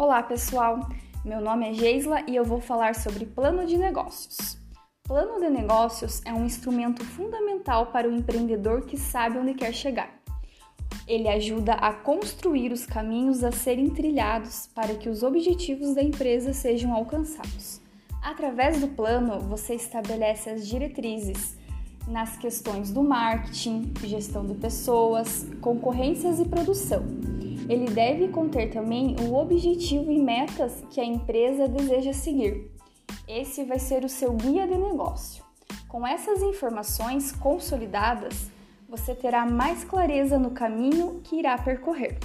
Olá, pessoal. Meu nome é Geisla e eu vou falar sobre plano de negócios. Plano de negócios é um instrumento fundamental para o empreendedor que sabe onde quer chegar. Ele ajuda a construir os caminhos a serem trilhados para que os objetivos da empresa sejam alcançados. Através do plano, você estabelece as diretrizes nas questões do marketing, gestão de pessoas, concorrências e produção. Ele deve conter também o objetivo e metas que a empresa deseja seguir. Esse vai ser o seu guia de negócio. Com essas informações consolidadas, você terá mais clareza no caminho que irá percorrer.